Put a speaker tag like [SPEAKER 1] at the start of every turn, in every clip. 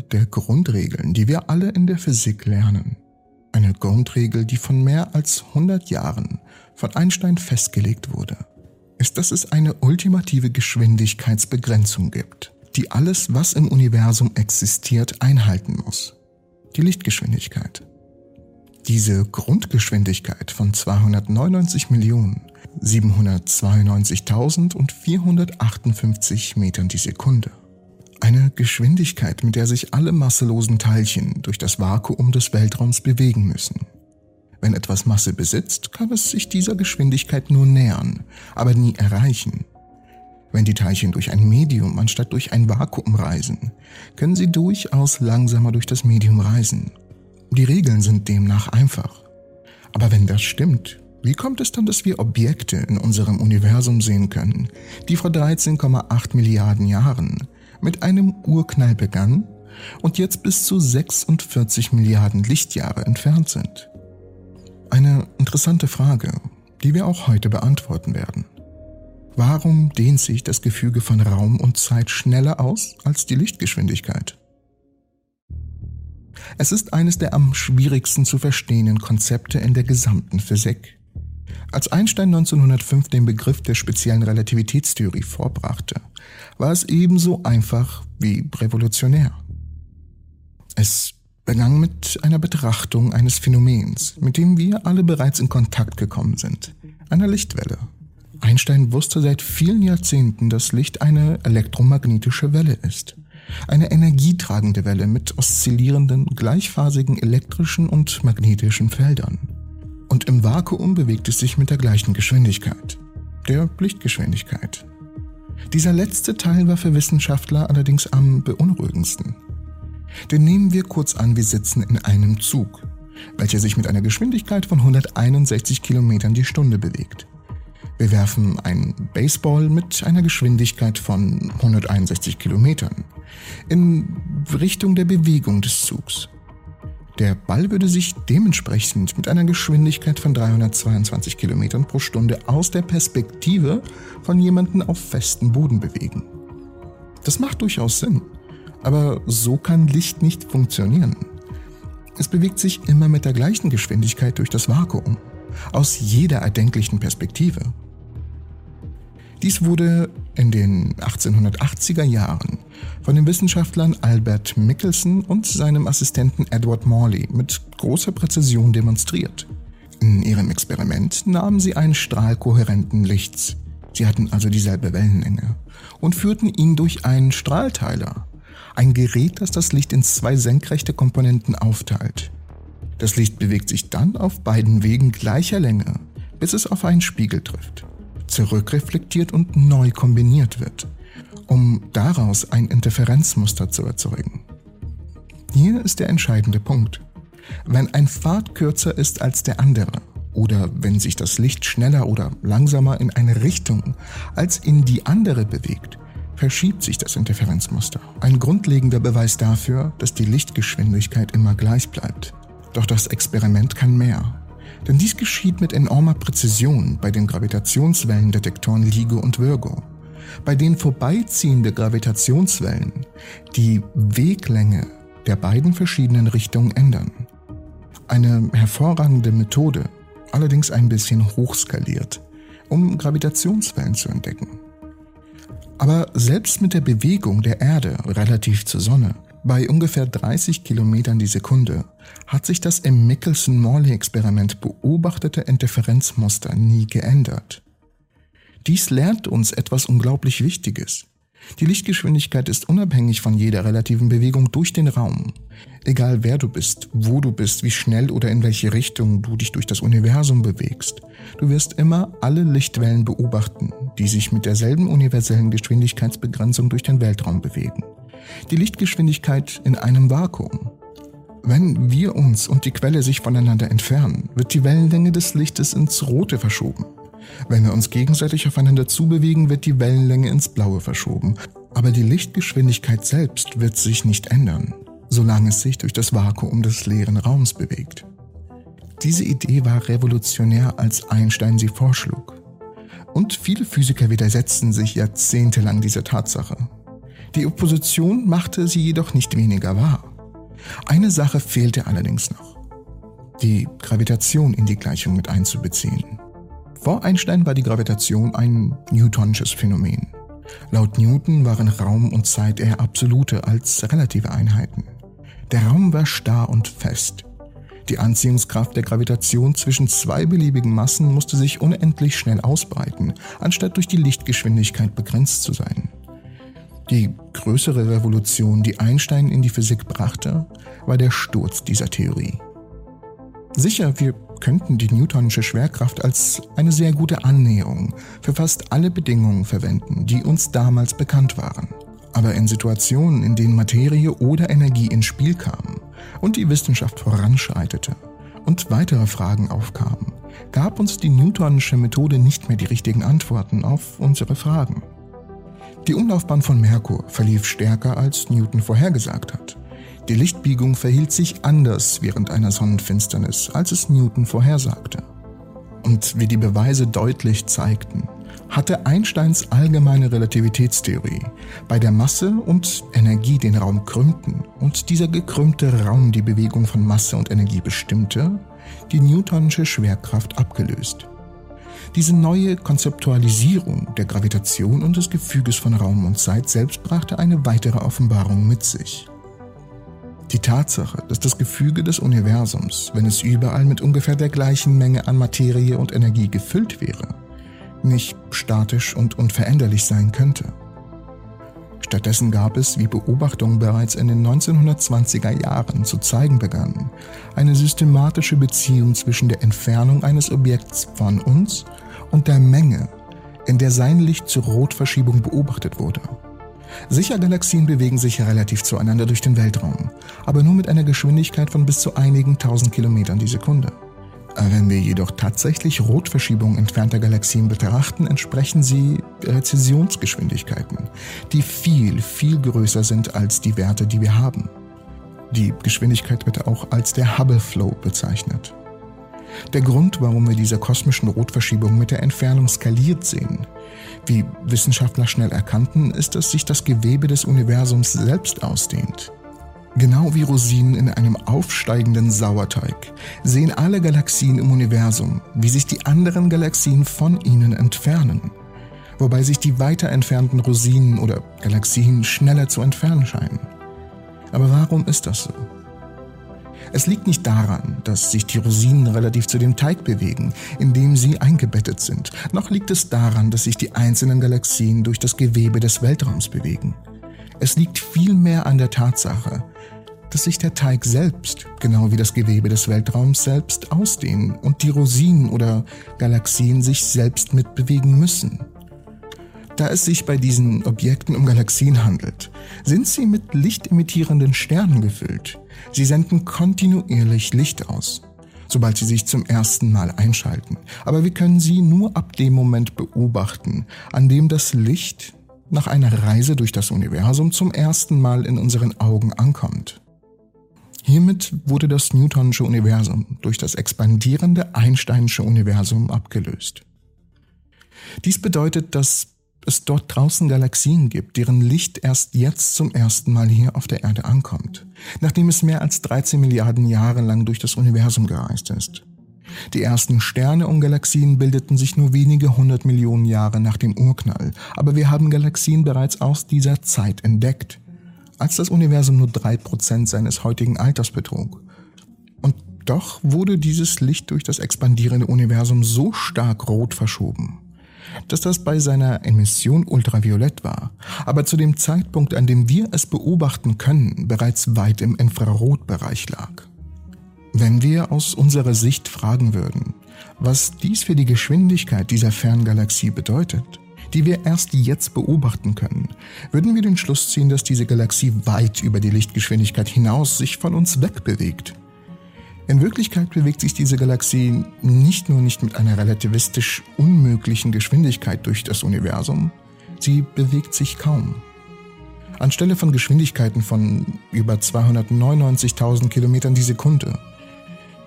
[SPEAKER 1] der Grundregeln, die wir alle in der Physik lernen. Eine Grundregel, die von mehr als 100 Jahren von Einstein festgelegt wurde, ist, dass es eine ultimative Geschwindigkeitsbegrenzung gibt, die alles, was im Universum existiert, einhalten muss. Die Lichtgeschwindigkeit. Diese Grundgeschwindigkeit von 299.792.458 Metern die Sekunde. Eine Geschwindigkeit, mit der sich alle masselosen Teilchen durch das Vakuum des Weltraums bewegen müssen. Wenn etwas Masse besitzt, kann es sich dieser Geschwindigkeit nur nähern, aber nie erreichen. Wenn die Teilchen durch ein Medium anstatt durch ein Vakuum reisen, können sie durchaus langsamer durch das Medium reisen. Die Regeln sind demnach einfach. Aber wenn das stimmt, wie kommt es dann, dass wir Objekte in unserem Universum sehen können, die vor 13,8 Milliarden Jahren mit einem Urknall begannen und jetzt bis zu 46 Milliarden Lichtjahre entfernt sind? Eine interessante Frage, die wir auch heute beantworten werden. Warum dehnt sich das Gefüge von Raum und Zeit schneller aus als die Lichtgeschwindigkeit? Es ist eines der am schwierigsten zu verstehenden Konzepte in der gesamten Physik. Als Einstein 1905 den Begriff der speziellen Relativitätstheorie vorbrachte, war es ebenso einfach wie revolutionär. Es begann mit einer Betrachtung eines Phänomens, mit dem wir alle bereits in Kontakt gekommen sind, einer Lichtwelle. Einstein wusste seit vielen Jahrzehnten, dass Licht eine elektromagnetische Welle ist. Eine energietragende Welle mit oszillierenden, gleichphasigen elektrischen und magnetischen Feldern. Und im Vakuum bewegt es sich mit der gleichen Geschwindigkeit, der Lichtgeschwindigkeit. Dieser letzte Teil war für Wissenschaftler allerdings am beunruhigendsten. Denn nehmen wir kurz an, wir sitzen in einem Zug, welcher sich mit einer Geschwindigkeit von 161 Kilometern die Stunde bewegt. Wir werfen einen Baseball mit einer Geschwindigkeit von 161 Kilometern in Richtung der Bewegung des Zugs. Der Ball würde sich dementsprechend mit einer Geschwindigkeit von 322 Kilometern pro Stunde aus der Perspektive von jemandem auf festem Boden bewegen. Das macht durchaus Sinn, aber so kann Licht nicht funktionieren. Es bewegt sich immer mit der gleichen Geschwindigkeit durch das Vakuum, aus jeder erdenklichen Perspektive. Dies wurde in den 1880er Jahren von den Wissenschaftlern Albert Michelson und seinem Assistenten Edward Morley mit großer Präzision demonstriert. In ihrem Experiment nahmen sie einen Strahl kohärenten Lichts, sie hatten also dieselbe Wellenlänge, und führten ihn durch einen Strahlteiler, ein Gerät, das das Licht in zwei senkrechte Komponenten aufteilt. Das Licht bewegt sich dann auf beiden Wegen gleicher Länge, bis es auf einen Spiegel trifft zurückreflektiert und neu kombiniert wird, um daraus ein Interferenzmuster zu erzeugen. Hier ist der entscheidende Punkt. Wenn ein Pfad kürzer ist als der andere, oder wenn sich das Licht schneller oder langsamer in eine Richtung als in die andere bewegt, verschiebt sich das Interferenzmuster. Ein grundlegender Beweis dafür, dass die Lichtgeschwindigkeit immer gleich bleibt. Doch das Experiment kann mehr. Denn dies geschieht mit enormer Präzision bei den Gravitationswellendetektoren LIGO und Virgo, bei denen vorbeiziehende Gravitationswellen die Weglänge der beiden verschiedenen Richtungen ändern. Eine hervorragende Methode, allerdings ein bisschen hochskaliert, um Gravitationswellen zu entdecken. Aber selbst mit der Bewegung der Erde relativ zur Sonne bei ungefähr 30 Kilometern die Sekunde hat sich das im Michelson-Morley-Experiment beobachtete Interferenzmuster nie geändert. Dies lernt uns etwas unglaublich Wichtiges. Die Lichtgeschwindigkeit ist unabhängig von jeder relativen Bewegung durch den Raum. Egal wer du bist, wo du bist, wie schnell oder in welche Richtung du dich durch das Universum bewegst, du wirst immer alle Lichtwellen beobachten, die sich mit derselben universellen Geschwindigkeitsbegrenzung durch den Weltraum bewegen die Lichtgeschwindigkeit in einem Vakuum. Wenn wir uns und die Quelle sich voneinander entfernen, wird die Wellenlänge des Lichtes ins Rote verschoben. Wenn wir uns gegenseitig aufeinander zubewegen, wird die Wellenlänge ins Blaue verschoben. Aber die Lichtgeschwindigkeit selbst wird sich nicht ändern, solange es sich durch das Vakuum des leeren Raums bewegt. Diese Idee war revolutionär, als Einstein sie vorschlug. Und viele Physiker widersetzten sich jahrzehntelang dieser Tatsache. Die Opposition machte sie jedoch nicht weniger wahr. Eine Sache fehlte allerdings noch. Die Gravitation in die Gleichung mit einzubeziehen. Vor Einstein war die Gravitation ein Newtonsches Phänomen. Laut Newton waren Raum und Zeit eher absolute als relative Einheiten. Der Raum war starr und fest. Die Anziehungskraft der Gravitation zwischen zwei beliebigen Massen musste sich unendlich schnell ausbreiten, anstatt durch die Lichtgeschwindigkeit begrenzt zu sein. Die größere Revolution, die Einstein in die Physik brachte, war der Sturz dieser Theorie. Sicher, wir könnten die Newtonische Schwerkraft als eine sehr gute Annäherung für fast alle Bedingungen verwenden, die uns damals bekannt waren. Aber in Situationen, in denen Materie oder Energie ins Spiel kam und die Wissenschaft voranschreitete und weitere Fragen aufkamen, gab uns die Newtonische Methode nicht mehr die richtigen Antworten auf unsere Fragen. Die Umlaufbahn von Merkur verlief stärker, als Newton vorhergesagt hat. Die Lichtbiegung verhielt sich anders während einer Sonnenfinsternis, als es Newton vorhersagte. Und wie die Beweise deutlich zeigten, hatte Einsteins allgemeine Relativitätstheorie bei der Masse und Energie den Raum krümmten und dieser gekrümmte Raum die Bewegung von Masse und Energie bestimmte, die Newtonische Schwerkraft abgelöst. Diese neue Konzeptualisierung der Gravitation und des Gefüges von Raum und Zeit selbst brachte eine weitere Offenbarung mit sich. Die Tatsache, dass das Gefüge des Universums, wenn es überall mit ungefähr der gleichen Menge an Materie und Energie gefüllt wäre, nicht statisch und unveränderlich sein könnte. Stattdessen gab es, wie Beobachtungen bereits in den 1920er Jahren zu zeigen begannen, eine systematische Beziehung zwischen der Entfernung eines Objekts von uns und der Menge, in der sein Licht zur Rotverschiebung beobachtet wurde. Sicher, Galaxien bewegen sich relativ zueinander durch den Weltraum, aber nur mit einer Geschwindigkeit von bis zu einigen tausend Kilometern die Sekunde. Wenn wir jedoch tatsächlich Rotverschiebungen entfernter Galaxien betrachten, entsprechen sie Rezessionsgeschwindigkeiten, die viel, viel größer sind als die Werte, die wir haben. Die Geschwindigkeit wird auch als der Hubble Flow bezeichnet. Der Grund, warum wir diese kosmischen Rotverschiebungen mit der Entfernung skaliert sehen, wie Wissenschaftler schnell erkannten, ist, dass sich das Gewebe des Universums selbst ausdehnt. Genau wie Rosinen in einem aufsteigenden Sauerteig sehen alle Galaxien im Universum, wie sich die anderen Galaxien von ihnen entfernen, wobei sich die weiter entfernten Rosinen oder Galaxien schneller zu entfernen scheinen. Aber warum ist das so? Es liegt nicht daran, dass sich die Rosinen relativ zu dem Teig bewegen, in dem sie eingebettet sind, noch liegt es daran, dass sich die einzelnen Galaxien durch das Gewebe des Weltraums bewegen. Es liegt vielmehr an der Tatsache, dass sich der Teig selbst, genau wie das Gewebe des Weltraums selbst, ausdehnen und die Rosinen oder Galaxien sich selbst mitbewegen müssen. Da es sich bei diesen Objekten um Galaxien handelt, sind sie mit lichtemittierenden Sternen gefüllt. Sie senden kontinuierlich Licht aus, sobald sie sich zum ersten Mal einschalten. Aber wir können sie nur ab dem Moment beobachten, an dem das Licht nach einer Reise durch das Universum zum ersten Mal in unseren Augen ankommt. Hiermit wurde das Newtonische Universum durch das expandierende Einsteinsche Universum abgelöst. Dies bedeutet, dass es dort draußen Galaxien gibt, deren Licht erst jetzt zum ersten Mal hier auf der Erde ankommt, nachdem es mehr als 13 Milliarden Jahre lang durch das Universum gereist ist. Die ersten Sterne und Galaxien bildeten sich nur wenige hundert Millionen Jahre nach dem Urknall, aber wir haben Galaxien bereits aus dieser Zeit entdeckt, als das Universum nur drei Prozent seines heutigen Alters betrug. Und doch wurde dieses Licht durch das expandierende Universum so stark rot verschoben, dass das bei seiner Emission ultraviolett war, aber zu dem Zeitpunkt, an dem wir es beobachten können, bereits weit im Infrarotbereich lag. Wenn wir aus unserer Sicht fragen würden, was dies für die Geschwindigkeit dieser Ferngalaxie bedeutet, die wir erst jetzt beobachten können, würden wir den Schluss ziehen, dass diese Galaxie weit über die Lichtgeschwindigkeit hinaus sich von uns wegbewegt. In Wirklichkeit bewegt sich diese Galaxie nicht nur nicht mit einer relativistisch unmöglichen Geschwindigkeit durch das Universum, sie bewegt sich kaum. Anstelle von Geschwindigkeiten von über 299.000 Kilometern die Sekunde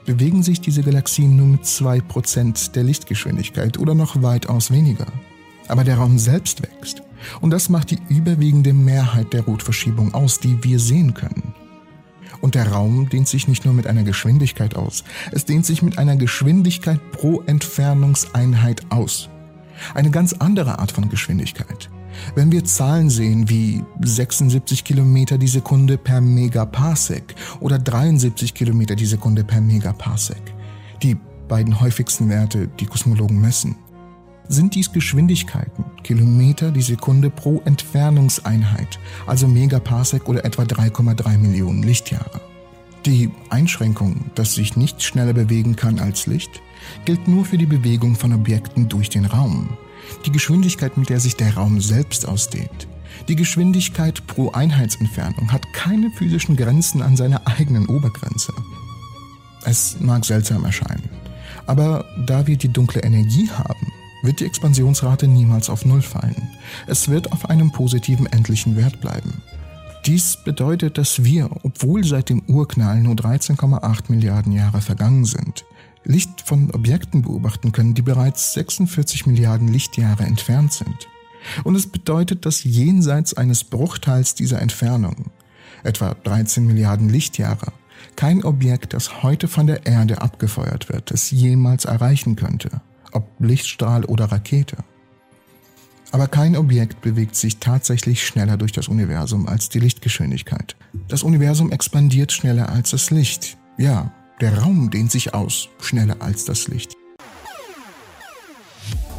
[SPEAKER 1] bewegen sich diese Galaxien nur mit 2% der Lichtgeschwindigkeit oder noch weitaus weniger. Aber der Raum selbst wächst. Und das macht die überwiegende Mehrheit der Rotverschiebung aus, die wir sehen können. Und der Raum dehnt sich nicht nur mit einer Geschwindigkeit aus, es dehnt sich mit einer Geschwindigkeit pro Entfernungseinheit aus. Eine ganz andere Art von Geschwindigkeit. Wenn wir Zahlen sehen wie 76 Kilometer die Sekunde per Megaparsec oder 73 Kilometer die Sekunde per Megaparsec, die beiden häufigsten Werte, die Kosmologen messen, sind dies Geschwindigkeiten, Kilometer die Sekunde pro Entfernungseinheit, also Megaparsec oder etwa 3,3 Millionen Lichtjahre. Die Einschränkung, dass sich nichts schneller bewegen kann als Licht, gilt nur für die Bewegung von Objekten durch den Raum. Die Geschwindigkeit, mit der sich der Raum selbst ausdehnt, die Geschwindigkeit pro Einheitsentfernung hat keine physischen Grenzen an seiner eigenen Obergrenze. Es mag seltsam erscheinen, aber da wir die dunkle Energie haben, wird die Expansionsrate niemals auf Null fallen. Es wird auf einem positiven endlichen Wert bleiben. Dies bedeutet, dass wir, obwohl seit dem Urknall nur 13,8 Milliarden Jahre vergangen sind, Licht von Objekten beobachten können, die bereits 46 Milliarden Lichtjahre entfernt sind. Und es bedeutet, dass jenseits eines Bruchteils dieser Entfernung, etwa 13 Milliarden Lichtjahre, kein Objekt, das heute von der Erde abgefeuert wird, es jemals erreichen könnte, ob Lichtstrahl oder Rakete. Aber kein Objekt bewegt sich tatsächlich schneller durch das Universum als die Lichtgeschwindigkeit. Das Universum expandiert schneller als das Licht. Ja, der Raum dehnt sich aus, schneller als das Licht.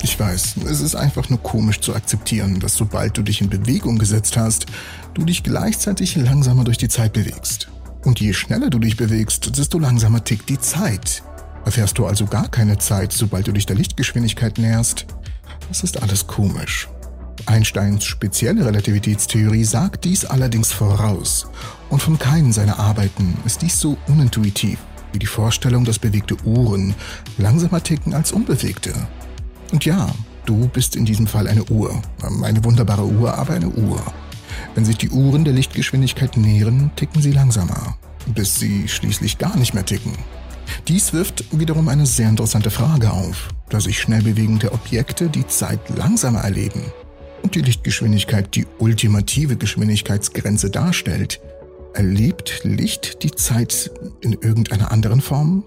[SPEAKER 1] Ich weiß, es ist einfach nur komisch zu akzeptieren, dass sobald du dich in Bewegung gesetzt hast, du dich gleichzeitig langsamer durch die Zeit bewegst. Und je schneller du dich bewegst, desto langsamer tickt die Zeit. Erfährst du also gar keine Zeit, sobald du dich der Lichtgeschwindigkeit näherst? Das ist alles komisch. Einsteins spezielle Relativitätstheorie sagt dies allerdings voraus. Und von keinen seiner Arbeiten ist dies so unintuitiv wie die Vorstellung, dass bewegte Uhren langsamer ticken als unbewegte. Und ja, du bist in diesem Fall eine Uhr. Eine wunderbare Uhr, aber eine Uhr. Wenn sich die Uhren der Lichtgeschwindigkeit nähern, ticken sie langsamer, bis sie schließlich gar nicht mehr ticken. Dies wirft wiederum eine sehr interessante Frage auf, da sich schnell bewegende Objekte die Zeit langsamer erleben und die Lichtgeschwindigkeit die ultimative Geschwindigkeitsgrenze darstellt, erlebt Licht die Zeit in irgendeiner anderen Form?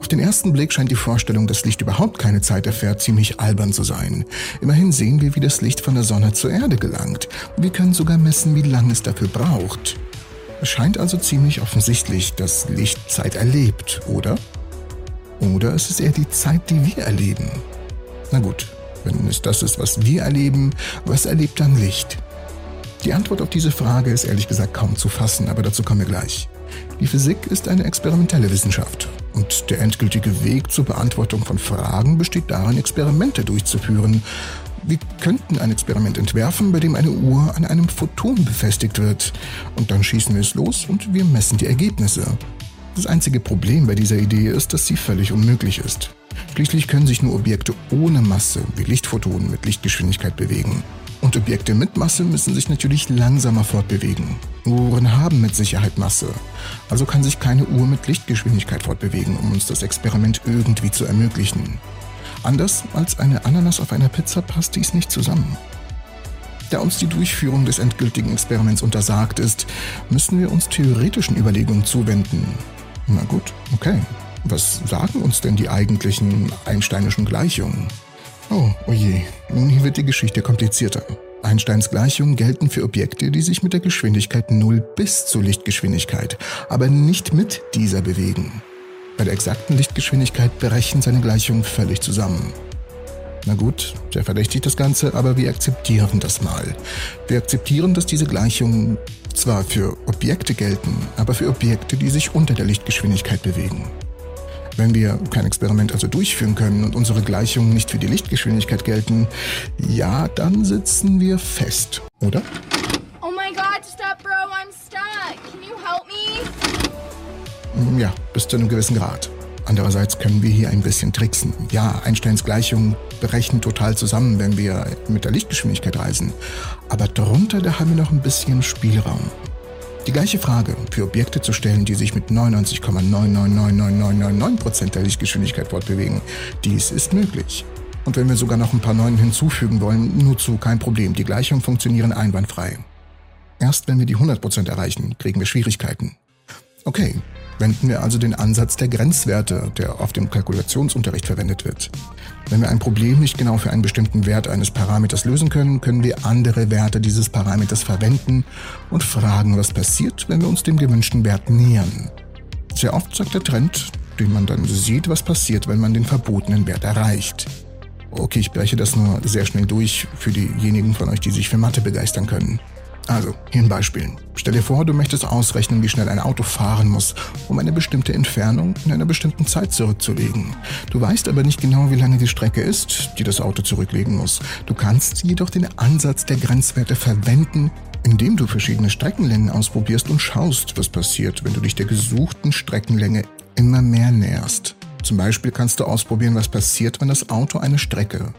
[SPEAKER 1] Auf den ersten Blick scheint die Vorstellung, dass Licht überhaupt keine Zeit erfährt, ziemlich albern zu sein. Immerhin sehen wir, wie das Licht von der Sonne zur Erde gelangt. Wir können sogar messen, wie lange es dafür braucht. Es scheint also ziemlich offensichtlich, dass Licht Zeit erlebt, oder? Oder ist es eher die Zeit, die wir erleben? Na gut, wenn es das ist, was wir erleben, was erlebt dann Licht? Die Antwort auf diese Frage ist ehrlich gesagt kaum zu fassen, aber dazu kommen wir gleich. Die Physik ist eine experimentelle Wissenschaft und der endgültige Weg zur Beantwortung von Fragen besteht darin, Experimente durchzuführen, wir könnten ein Experiment entwerfen, bei dem eine Uhr an einem Photon befestigt wird. Und dann schießen wir es los und wir messen die Ergebnisse. Das einzige Problem bei dieser Idee ist, dass sie völlig unmöglich ist. Schließlich können sich nur Objekte ohne Masse wie Lichtphotonen mit Lichtgeschwindigkeit bewegen. Und Objekte mit Masse müssen sich natürlich langsamer fortbewegen. Uhren haben mit Sicherheit Masse. Also kann sich keine Uhr mit Lichtgeschwindigkeit fortbewegen, um uns das Experiment irgendwie zu ermöglichen. Anders als eine Ananas auf einer Pizza passt dies nicht zusammen. Da uns die Durchführung des endgültigen Experiments untersagt ist, müssen wir uns theoretischen Überlegungen zuwenden. Na gut, okay. Was sagen uns denn die eigentlichen einsteinischen Gleichungen? Oh, oje, nun hier wird die Geschichte komplizierter. Einsteins Gleichungen gelten für Objekte, die sich mit der Geschwindigkeit 0 bis zur Lichtgeschwindigkeit, aber nicht mit dieser bewegen. Bei der exakten Lichtgeschwindigkeit brechen seine Gleichungen völlig zusammen. Na gut, der verdächtigt das Ganze, aber wir akzeptieren das mal. Wir akzeptieren, dass diese Gleichungen zwar für Objekte gelten, aber für Objekte, die sich unter der Lichtgeschwindigkeit bewegen. Wenn wir kein Experiment also durchführen können und unsere Gleichungen nicht für die Lichtgeschwindigkeit gelten, ja, dann sitzen wir fest, oder? Oh my god, stop bro, I'm stuck. Can you help me? Ja, bis zu einem gewissen Grad. Andererseits können wir hier ein bisschen tricksen. Ja, Einsteins Gleichungen brechen total zusammen, wenn wir mit der Lichtgeschwindigkeit reisen. Aber darunter, da haben wir noch ein bisschen Spielraum. Die gleiche Frage für Objekte zu stellen, die sich mit 99,999999% der Lichtgeschwindigkeit fortbewegen, dies ist möglich. Und wenn wir sogar noch ein paar neuen hinzufügen wollen, nur zu kein Problem. Die Gleichungen funktionieren einwandfrei. Erst wenn wir die 100% erreichen, kriegen wir Schwierigkeiten. Okay, wenden wir also den Ansatz der Grenzwerte, der auf dem Kalkulationsunterricht verwendet wird. Wenn wir ein Problem nicht genau für einen bestimmten Wert eines Parameters lösen können, können wir andere Werte dieses Parameters verwenden und fragen, was passiert, wenn wir uns dem gewünschten Wert nähern. Sehr oft sagt der Trend, den man dann sieht, was passiert, wenn man den verbotenen Wert erreicht. Okay, ich breche das nur sehr schnell durch für diejenigen von euch, die sich für Mathe begeistern können. Also, hier ein Beispiel. Stell dir vor, du möchtest ausrechnen, wie schnell ein Auto fahren muss, um eine bestimmte Entfernung in einer bestimmten Zeit zurückzulegen. Du weißt aber nicht genau, wie lange die Strecke ist, die das Auto zurücklegen muss. Du kannst jedoch den Ansatz der Grenzwerte verwenden, indem du verschiedene Streckenlängen ausprobierst und schaust, was passiert, wenn du dich der gesuchten Streckenlänge immer mehr näherst. Zum Beispiel kannst du ausprobieren, was passiert, wenn das Auto eine Strecke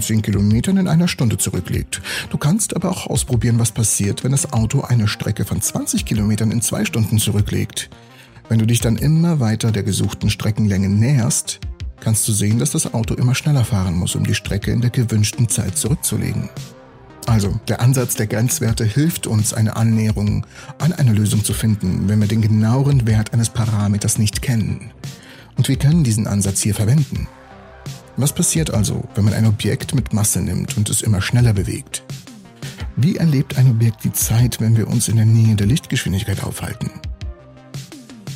[SPEAKER 1] 10 Kilometern in einer Stunde zurücklegt. Du kannst aber auch ausprobieren, was passiert, wenn das Auto eine Strecke von 20 Kilometern in zwei Stunden zurücklegt. Wenn du dich dann immer weiter der gesuchten Streckenlänge näherst, kannst du sehen, dass das Auto immer schneller fahren muss, um die Strecke in der gewünschten Zeit zurückzulegen. Also, der Ansatz der Grenzwerte hilft uns, eine Annäherung an eine Lösung zu finden, wenn wir den genaueren Wert eines Parameters nicht kennen. Und wir können diesen Ansatz hier verwenden. Was passiert also, wenn man ein Objekt mit Masse nimmt und es immer schneller bewegt? Wie erlebt ein Objekt die Zeit, wenn wir uns in der Nähe der Lichtgeschwindigkeit aufhalten?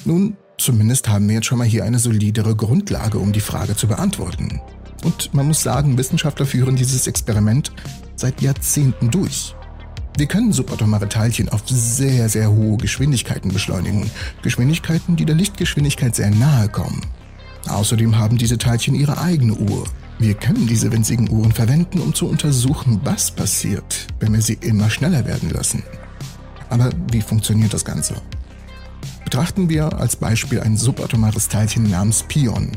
[SPEAKER 1] Nun, zumindest haben wir jetzt schon mal hier eine solidere Grundlage, um die Frage zu beantworten. Und man muss sagen, Wissenschaftler führen dieses Experiment seit Jahrzehnten durch. Wir können subatomare Teilchen auf sehr, sehr hohe Geschwindigkeiten beschleunigen. Geschwindigkeiten, die der Lichtgeschwindigkeit sehr nahe kommen. Außerdem haben diese Teilchen ihre eigene Uhr. Wir können diese winzigen Uhren verwenden, um zu untersuchen, was passiert, wenn wir sie immer schneller werden lassen. Aber wie funktioniert das Ganze? Betrachten wir als Beispiel ein subatomares Teilchen namens Pion.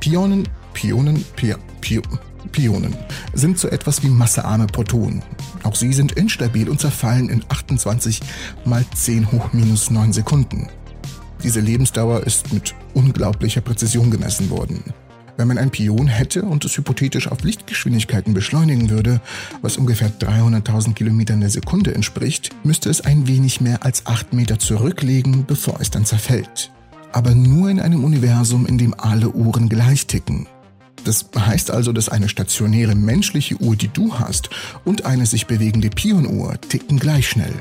[SPEAKER 1] Pionen, Pionen, Pi, Pi, Pionen sind so etwas wie massearme Protonen. Auch sie sind instabil und zerfallen in 28 mal 10 hoch minus 9 Sekunden. Diese Lebensdauer ist mit unglaublicher Präzision gemessen worden. Wenn man ein Pion hätte und es hypothetisch auf Lichtgeschwindigkeiten beschleunigen würde, was ungefähr 300.000 Kilometern der Sekunde entspricht, müsste es ein wenig mehr als 8 Meter zurücklegen, bevor es dann zerfällt. Aber nur in einem Universum, in dem alle Uhren gleich ticken. Das heißt also, dass eine stationäre menschliche Uhr, die du hast, und eine sich bewegende Pionuhr ticken gleich schnell.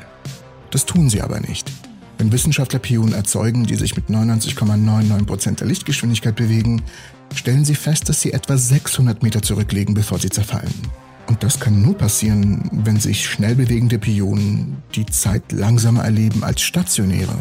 [SPEAKER 1] Das tun sie aber nicht. Wenn Wissenschaftler Pionen erzeugen, die sich mit 99,99% der Lichtgeschwindigkeit bewegen, stellen sie fest, dass sie etwa 600 Meter zurücklegen, bevor sie zerfallen. Und das kann nur passieren, wenn sich schnell bewegende Pionen die Zeit langsamer erleben als stationäre.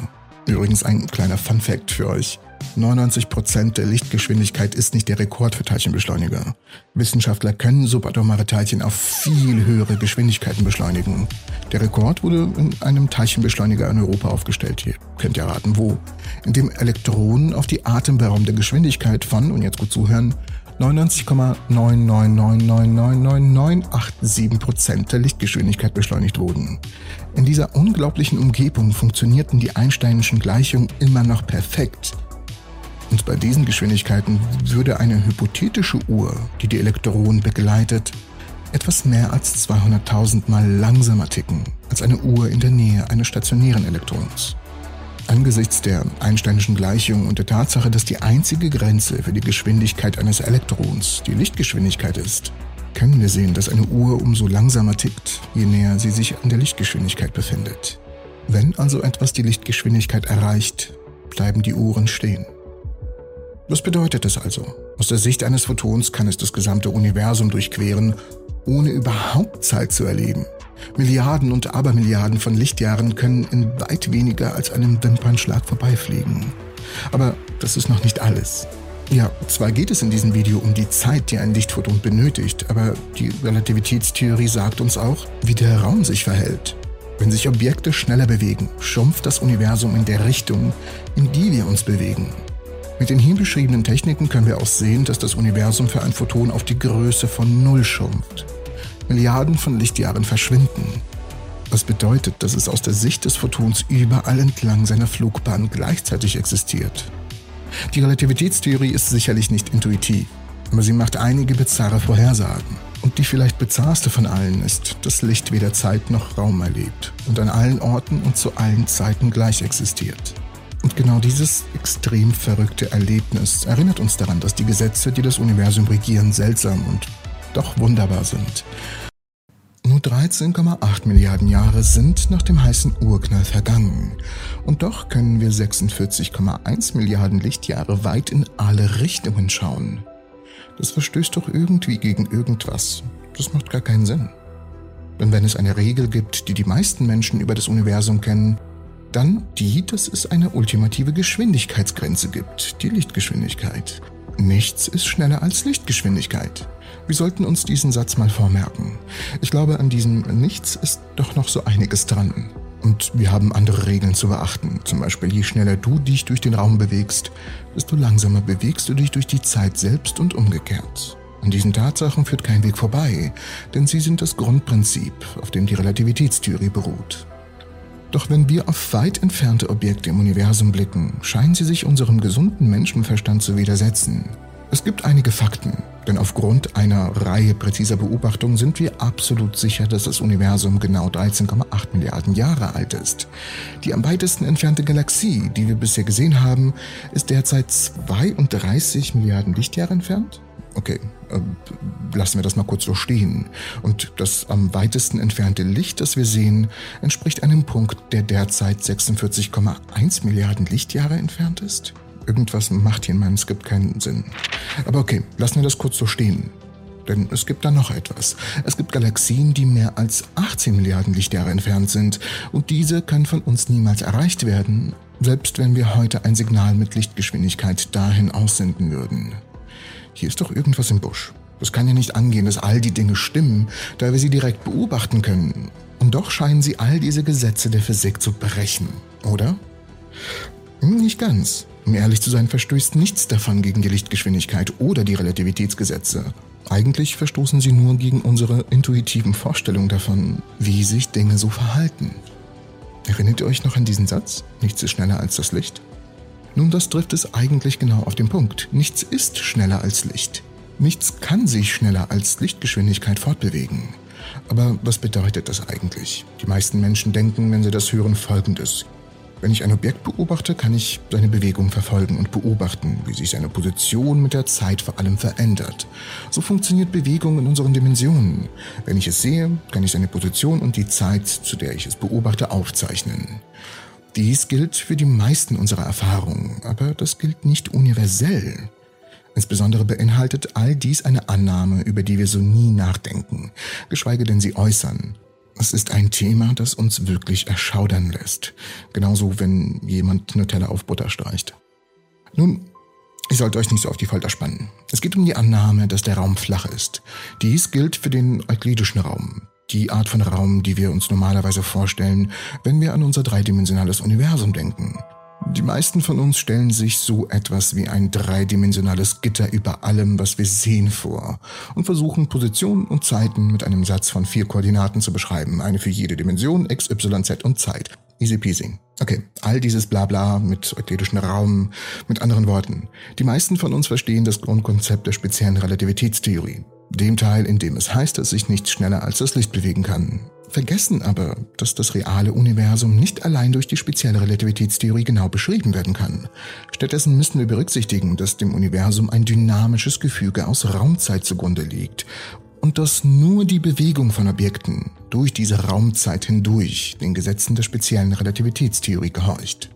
[SPEAKER 1] Übrigens ein kleiner Fun Fact für euch. 99% der Lichtgeschwindigkeit ist nicht der Rekord für Teilchenbeschleuniger. Wissenschaftler können subatomare Teilchen auf viel höhere Geschwindigkeiten beschleunigen. Der Rekord wurde in einem Teilchenbeschleuniger in Europa aufgestellt. Ihr könnt ja raten, wo. In dem Elektronen auf die atemberaubende Geschwindigkeit von, und jetzt gut zuhören, 99,9999987% der Lichtgeschwindigkeit beschleunigt wurden. In dieser unglaublichen Umgebung funktionierten die Einsteinischen Gleichungen immer noch perfekt. Und bei diesen Geschwindigkeiten würde eine hypothetische Uhr, die die Elektronen begleitet, etwas mehr als 200.000 Mal langsamer ticken als eine Uhr in der Nähe eines stationären Elektrons. Angesichts der Einsteinischen Gleichung und der Tatsache, dass die einzige Grenze für die Geschwindigkeit eines Elektrons die Lichtgeschwindigkeit ist, können wir sehen, dass eine Uhr umso langsamer tickt, je näher sie sich an der Lichtgeschwindigkeit befindet. Wenn also etwas die Lichtgeschwindigkeit erreicht, bleiben die Uhren stehen. Was bedeutet das also? Aus der Sicht eines Photons kann es das gesamte Universum durchqueren, ohne überhaupt Zeit zu erleben. Milliarden und Abermilliarden von Lichtjahren können in weit weniger als einem Wimpernschlag vorbeifliegen. Aber das ist noch nicht alles. Ja, zwar geht es in diesem Video um die Zeit, die ein Lichtphoton benötigt, aber die Relativitätstheorie sagt uns auch, wie der Raum sich verhält. Wenn sich Objekte schneller bewegen, schrumpft das Universum in der Richtung, in die wir uns bewegen. Mit den hier beschriebenen Techniken können wir auch sehen, dass das Universum für ein Photon auf die Größe von Null schrumpft. Milliarden von Lichtjahren verschwinden. Was bedeutet, dass es aus der Sicht des Photons überall entlang seiner Flugbahn gleichzeitig existiert. Die Relativitätstheorie ist sicherlich nicht intuitiv. Aber sie macht einige bizarre Vorhersagen. Und die vielleicht bizarrste von allen ist, dass Licht weder Zeit noch Raum erlebt und an allen Orten und zu allen Zeiten gleich existiert. Und genau dieses extrem verrückte Erlebnis erinnert uns daran, dass die Gesetze, die das Universum regieren, seltsam und doch wunderbar sind. Nur 13,8 Milliarden Jahre sind nach dem heißen Urknall vergangen. Und doch können wir 46,1 Milliarden Lichtjahre weit in alle Richtungen schauen. Das verstößt doch irgendwie gegen irgendwas. Das macht gar keinen Sinn. Denn wenn es eine Regel gibt, die die meisten Menschen über das Universum kennen, dann die, dass es eine ultimative Geschwindigkeitsgrenze gibt, die Lichtgeschwindigkeit. Nichts ist schneller als Lichtgeschwindigkeit. Wir sollten uns diesen Satz mal vormerken. Ich glaube, an diesem Nichts ist doch noch so einiges dran. Und wir haben andere Regeln zu beachten. Zum Beispiel, je schneller du dich durch den Raum bewegst, desto langsamer bewegst du dich durch die Zeit selbst und umgekehrt. An diesen Tatsachen führt kein Weg vorbei, denn sie sind das Grundprinzip, auf dem die Relativitätstheorie beruht. Doch wenn wir auf weit entfernte Objekte im Universum blicken, scheinen sie sich unserem gesunden Menschenverstand zu widersetzen. Es gibt einige Fakten, denn aufgrund einer Reihe präziser Beobachtungen sind wir absolut sicher, dass das Universum genau 13,8 Milliarden Jahre alt ist. Die am weitesten entfernte Galaxie, die wir bisher gesehen haben, ist derzeit 32 Milliarden Lichtjahre entfernt. Okay, lassen wir das mal kurz so stehen. Und das am weitesten entfernte Licht, das wir sehen, entspricht einem Punkt, der derzeit 46,1 Milliarden Lichtjahre entfernt ist. Irgendwas macht hier in meinem Skript keinen Sinn. Aber okay, lassen wir das kurz so stehen. Denn es gibt da noch etwas. Es gibt Galaxien, die mehr als 18 Milliarden Lichtjahre entfernt sind. Und diese kann von uns niemals erreicht werden, selbst wenn wir heute ein Signal mit Lichtgeschwindigkeit dahin aussenden würden. Hier ist doch irgendwas im Busch. Es kann ja nicht angehen, dass all die Dinge stimmen, da wir sie direkt beobachten können. Und doch scheinen sie all diese Gesetze der Physik zu brechen, oder? Hm, nicht ganz. Um ehrlich zu sein, verstößt nichts davon gegen die Lichtgeschwindigkeit oder die Relativitätsgesetze. Eigentlich verstoßen sie nur gegen unsere intuitiven Vorstellungen davon, wie sich Dinge so verhalten. Erinnert ihr euch noch an diesen Satz? Nichts ist schneller als das Licht? Nun, das trifft es eigentlich genau auf den Punkt. Nichts ist schneller als Licht. Nichts kann sich schneller als Lichtgeschwindigkeit fortbewegen. Aber was bedeutet das eigentlich? Die meisten Menschen denken, wenn sie das hören, folgendes. Wenn ich ein Objekt beobachte, kann ich seine Bewegung verfolgen und beobachten, wie sich seine Position mit der Zeit vor allem verändert. So funktioniert Bewegung in unseren Dimensionen. Wenn ich es sehe, kann ich seine Position und die Zeit, zu der ich es beobachte, aufzeichnen. Dies gilt für die meisten unserer Erfahrungen, aber das gilt nicht universell. Insbesondere beinhaltet all dies eine Annahme, über die wir so nie nachdenken, geschweige denn sie äußern. Es ist ein Thema, das uns wirklich erschaudern lässt. Genauso, wenn jemand Nutella auf Butter streicht. Nun, ich sollte euch nicht so auf die Folter spannen. Es geht um die Annahme, dass der Raum flach ist. Dies gilt für den euklidischen Raum. Die Art von Raum, die wir uns normalerweise vorstellen, wenn wir an unser dreidimensionales Universum denken. Die meisten von uns stellen sich so etwas wie ein dreidimensionales Gitter über allem, was wir sehen, vor und versuchen Positionen und Zeiten mit einem Satz von vier Koordinaten zu beschreiben, eine für jede Dimension, x, y, z und Zeit. Easy peasy. Okay, all dieses Blabla mit euklidischem Raum, mit anderen Worten. Die meisten von uns verstehen das Grundkonzept der speziellen Relativitätstheorie, dem Teil, in dem es heißt, dass sich nichts schneller als das Licht bewegen kann vergessen aber, dass das reale Universum nicht allein durch die spezielle Relativitätstheorie genau beschrieben werden kann. Stattdessen müssen wir berücksichtigen, dass dem Universum ein dynamisches Gefüge aus Raumzeit zugrunde liegt und dass nur die Bewegung von Objekten durch diese Raumzeit hindurch den Gesetzen der speziellen Relativitätstheorie gehorcht.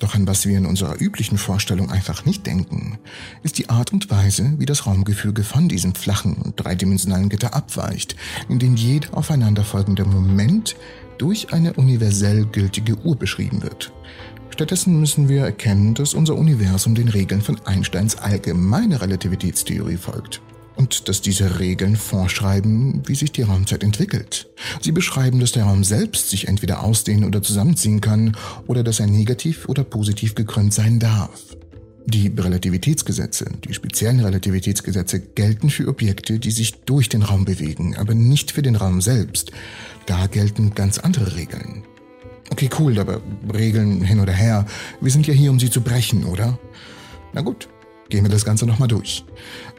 [SPEAKER 1] Doch an was wir in unserer üblichen Vorstellung einfach nicht denken, ist die Art und Weise, wie das Raumgefüge von diesem flachen und dreidimensionalen Gitter abweicht, in dem jeder aufeinanderfolgende Moment durch eine universell gültige Uhr beschrieben wird. Stattdessen müssen wir erkennen, dass unser Universum den Regeln von Einsteins allgemeine Relativitätstheorie folgt und dass diese Regeln vorschreiben, wie sich die Raumzeit entwickelt. Sie beschreiben, dass der Raum selbst sich entweder ausdehnen oder zusammenziehen kann oder dass er negativ oder positiv gekrümmt sein darf. Die Relativitätsgesetze, die speziellen Relativitätsgesetze gelten für Objekte, die sich durch den Raum bewegen, aber nicht für den Raum selbst. Da gelten ganz andere Regeln. Okay, cool, aber Regeln hin oder her, wir sind ja hier, um sie zu brechen, oder? Na gut, Gehen wir das Ganze nochmal durch.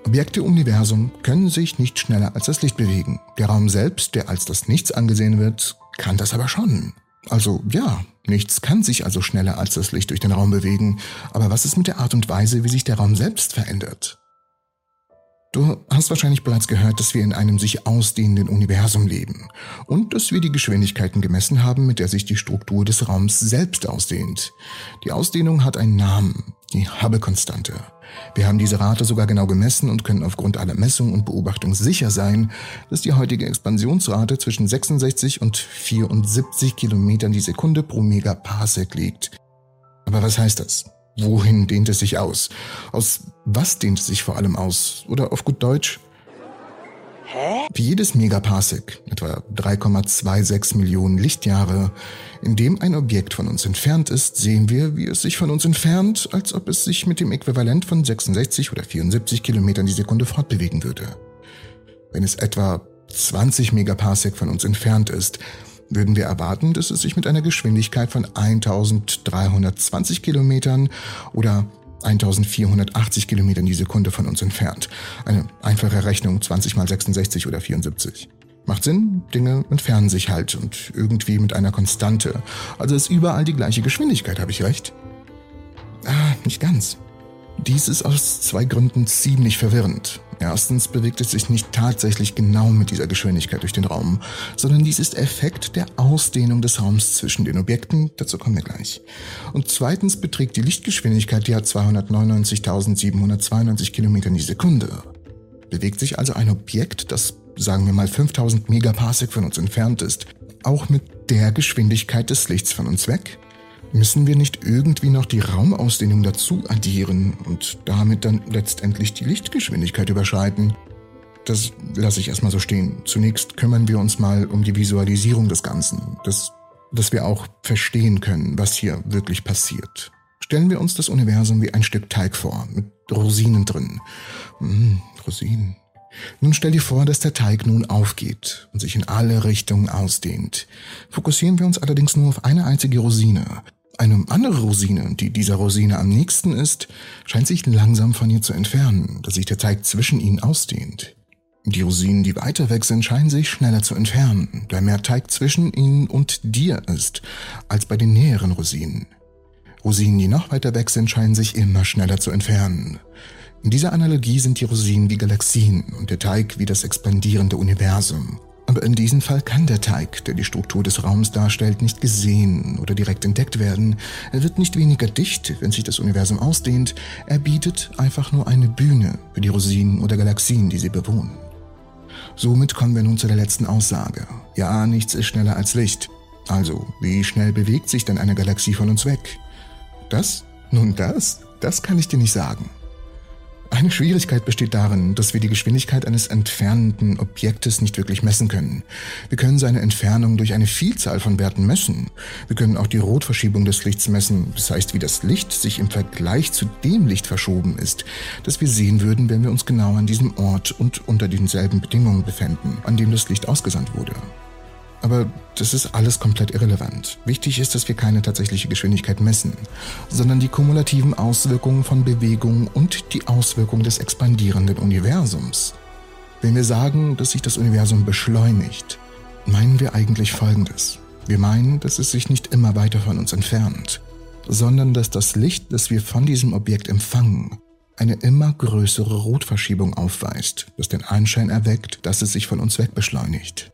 [SPEAKER 1] Objekte im Universum können sich nicht schneller als das Licht bewegen. Der Raum selbst, der als das Nichts angesehen wird, kann das aber schon. Also ja, nichts kann sich also schneller als das Licht durch den Raum bewegen. Aber was ist mit der Art und Weise, wie sich der Raum selbst verändert? Du hast wahrscheinlich bereits gehört, dass wir in einem sich ausdehnenden Universum leben und dass wir die Geschwindigkeiten gemessen haben, mit der sich die Struktur des Raums selbst ausdehnt. Die Ausdehnung hat einen Namen, die Hubble-Konstante. Wir haben diese Rate sogar genau gemessen und können aufgrund aller Messungen und Beobachtungen sicher sein, dass die heutige Expansionsrate zwischen 66 und 74 Kilometern die Sekunde pro Megaparsec liegt. Aber was heißt das? Wohin dehnt es sich aus? Aus was dehnt es sich vor allem aus? Oder auf gut Deutsch? Hä? Wie jedes Megaparsec, etwa 3,26 Millionen Lichtjahre, in dem ein Objekt von uns entfernt ist, sehen wir, wie es sich von uns entfernt, als ob es sich mit dem Äquivalent von 66 oder 74 Kilometern die Sekunde fortbewegen würde. Wenn es etwa 20 Megaparsec von uns entfernt ist, würden wir erwarten, dass es sich mit einer Geschwindigkeit von 1320 Kilometern oder 1480 Kilometern die Sekunde von uns entfernt. Eine einfache Rechnung 20 mal 66 oder 74. Macht Sinn, Dinge entfernen sich halt und irgendwie mit einer Konstante. Also ist überall die gleiche Geschwindigkeit, habe ich recht? Ah, nicht ganz. Dies ist aus zwei Gründen ziemlich verwirrend. Erstens bewegt es sich nicht tatsächlich genau mit dieser Geschwindigkeit durch den Raum, sondern dies ist Effekt der Ausdehnung des Raums zwischen den Objekten, dazu kommen wir gleich. Und zweitens beträgt die Lichtgeschwindigkeit ja 299.792 Kilometer die Sekunde. Bewegt sich also ein Objekt, das sagen wir mal 5000 Megaparsec von uns entfernt ist, auch mit der Geschwindigkeit des Lichts von uns weg? Müssen wir nicht irgendwie noch die Raumausdehnung dazu addieren und damit dann letztendlich die Lichtgeschwindigkeit überschreiten? Das lasse ich erstmal so stehen. Zunächst kümmern wir uns mal um die Visualisierung des Ganzen, dass, dass wir auch verstehen können, was hier wirklich passiert. Stellen wir uns das Universum wie ein Stück Teig vor, mit Rosinen drin. Mmh, Rosinen. Nun stell dir vor, dass der Teig nun aufgeht und sich in alle Richtungen ausdehnt. Fokussieren wir uns allerdings nur auf eine einzige Rosine. Eine andere Rosine, die dieser Rosine am nächsten ist, scheint sich langsam von ihr zu entfernen, dass sich der Teig zwischen ihnen ausdehnt. Die Rosinen, die weiter weg sind, scheinen sich schneller zu entfernen, da mehr Teig zwischen ihnen und dir ist, als bei den näheren Rosinen. Rosinen, die noch weiter weg sind, scheinen sich immer schneller zu entfernen. In dieser Analogie sind die Rosinen wie Galaxien und der Teig wie das expandierende Universum. Aber in diesem Fall kann der Teig, der die Struktur des Raums darstellt, nicht gesehen oder direkt entdeckt werden. Er wird nicht weniger dicht, wenn sich das Universum ausdehnt. Er bietet einfach nur eine Bühne für die Rosinen oder Galaxien, die sie bewohnen. Somit kommen wir nun zu der letzten Aussage. Ja, nichts ist schneller als Licht. Also, wie schnell bewegt sich denn eine Galaxie von uns weg? Das? Nun das? Das kann ich dir nicht sagen. Eine Schwierigkeit besteht darin, dass wir die Geschwindigkeit eines entfernenden Objektes nicht wirklich messen können. Wir können seine Entfernung durch eine Vielzahl von Werten messen. Wir können auch die Rotverschiebung des Lichts messen, das heißt, wie das Licht sich im Vergleich zu dem Licht verschoben ist, das wir sehen würden, wenn wir uns genau an diesem Ort und unter denselben Bedingungen befänden, an dem das Licht ausgesandt wurde. Aber das ist alles komplett irrelevant. Wichtig ist, dass wir keine tatsächliche Geschwindigkeit messen, sondern die kumulativen Auswirkungen von Bewegungen und die Auswirkungen des expandierenden Universums. Wenn wir sagen, dass sich das Universum beschleunigt, meinen wir eigentlich Folgendes. Wir meinen, dass es sich nicht immer weiter von uns entfernt, sondern dass das Licht, das wir von diesem Objekt empfangen, eine immer größere Rotverschiebung aufweist, das den Anschein erweckt, dass es sich von uns wegbeschleunigt.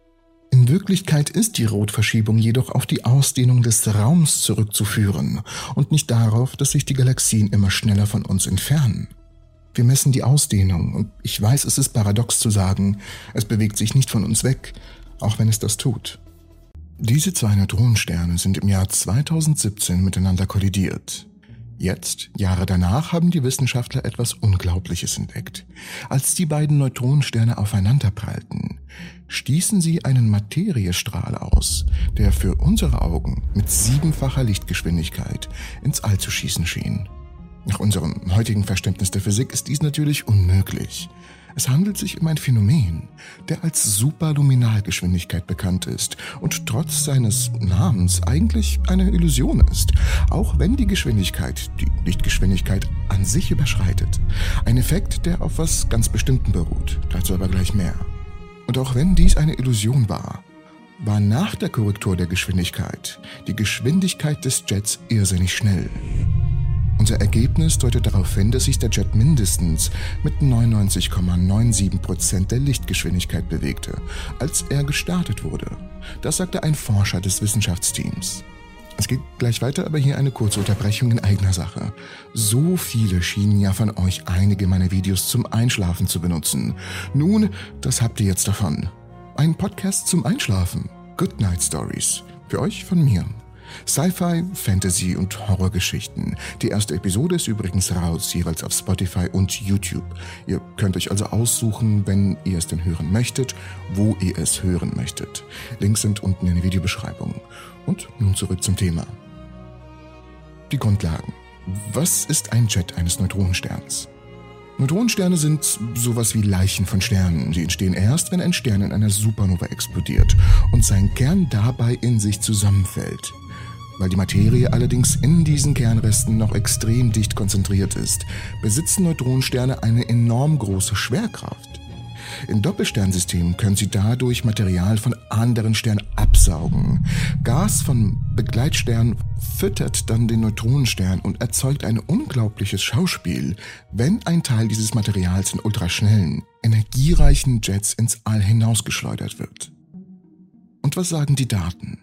[SPEAKER 1] In Wirklichkeit ist die Rotverschiebung jedoch auf die Ausdehnung des Raums zurückzuführen und nicht darauf, dass sich die Galaxien immer schneller von uns entfernen. Wir messen die Ausdehnung und ich weiß, es ist paradox zu sagen, es bewegt sich nicht von uns weg, auch wenn es das tut. Diese zwei Neutronensterne sind im Jahr 2017 miteinander kollidiert. Jetzt, Jahre danach, haben die Wissenschaftler etwas Unglaubliches entdeckt. Als die beiden Neutronensterne aufeinanderprallten, stießen sie einen Materiestrahl aus, der für unsere Augen mit siebenfacher Lichtgeschwindigkeit ins All zu schießen schien. Nach unserem heutigen Verständnis der Physik ist dies natürlich unmöglich. Es handelt sich um ein Phänomen, der als Superluminalgeschwindigkeit bekannt ist und trotz seines Namens eigentlich eine Illusion ist, auch wenn die Geschwindigkeit die Lichtgeschwindigkeit an sich überschreitet. Ein Effekt, der auf was ganz Bestimmtem beruht, dazu aber gleich mehr. Und auch wenn dies eine Illusion war, war nach der Korrektur der Geschwindigkeit die Geschwindigkeit des Jets irrsinnig schnell. Unser Ergebnis deutet darauf hin, dass sich der Jet mindestens mit 99,97% der Lichtgeschwindigkeit bewegte, als er gestartet wurde. Das sagte ein Forscher des Wissenschaftsteams. Es geht gleich weiter, aber hier eine kurze Unterbrechung in eigener Sache. So viele schienen ja von euch einige meiner Videos zum Einschlafen zu benutzen. Nun, das habt ihr jetzt davon. Ein Podcast zum Einschlafen. Good Night Stories. Für euch von mir. Sci-Fi, Fantasy und Horrorgeschichten. Die erste Episode ist übrigens raus, jeweils auf Spotify und YouTube. Ihr könnt euch also aussuchen, wenn ihr es denn hören möchtet, wo ihr es hören möchtet. Links sind unten in der Videobeschreibung. Und nun zurück zum Thema. Die Grundlagen. Was ist ein Jet eines Neutronensterns? Neutronensterne sind sowas wie Leichen von Sternen. Sie entstehen erst, wenn ein Stern in einer Supernova explodiert und sein Kern dabei in sich zusammenfällt. Weil die Materie allerdings in diesen Kernresten noch extrem dicht konzentriert ist, besitzen Neutronensterne eine enorm große Schwerkraft. In Doppelsternsystemen können sie dadurch Material von anderen Sternen absaugen. Gas von Begleitsternen füttert dann den Neutronenstern und erzeugt ein unglaubliches Schauspiel, wenn ein Teil dieses Materials in ultraschnellen, energiereichen Jets ins All hinausgeschleudert wird. Und was sagen die Daten?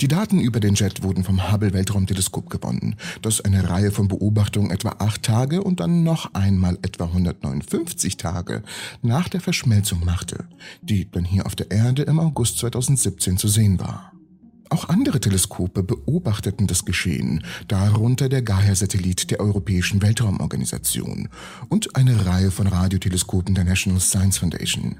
[SPEAKER 1] Die Daten über den Jet wurden vom Hubble Weltraumteleskop gewonnen, das eine Reihe von Beobachtungen etwa acht Tage und dann noch einmal etwa 159 Tage nach der Verschmelzung machte, die dann hier auf der Erde im August 2017 zu sehen war. Auch andere Teleskope beobachteten das Geschehen, darunter der Gaia-Satellit der Europäischen Weltraumorganisation und eine Reihe von Radioteleskopen der National Science Foundation.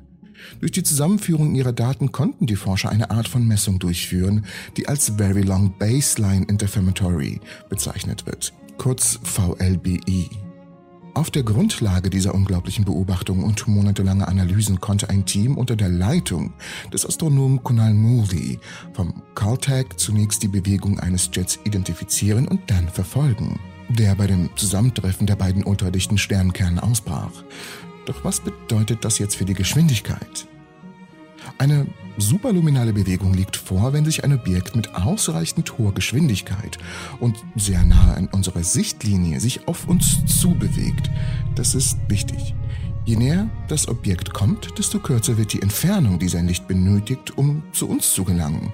[SPEAKER 1] Durch die Zusammenführung ihrer Daten konnten die Forscher eine Art von Messung durchführen, die als Very Long Baseline Interferometry bezeichnet wird, kurz VLBI. Auf der Grundlage dieser unglaublichen Beobachtungen und monatelange Analysen konnte ein Team unter der Leitung des Astronomen Kunal Moody vom Caltech zunächst die Bewegung eines Jets identifizieren und dann verfolgen, der bei dem Zusammentreffen der beiden ultradichten Sternkerne ausbrach. Doch was bedeutet das jetzt für die Geschwindigkeit? Eine superluminale Bewegung liegt vor, wenn sich ein Objekt mit ausreichend hoher Geschwindigkeit und sehr nahe an unserer Sichtlinie sich auf uns zubewegt. Das ist wichtig. Je näher das Objekt kommt, desto kürzer wird die Entfernung, die sein Licht benötigt, um zu uns zu gelangen.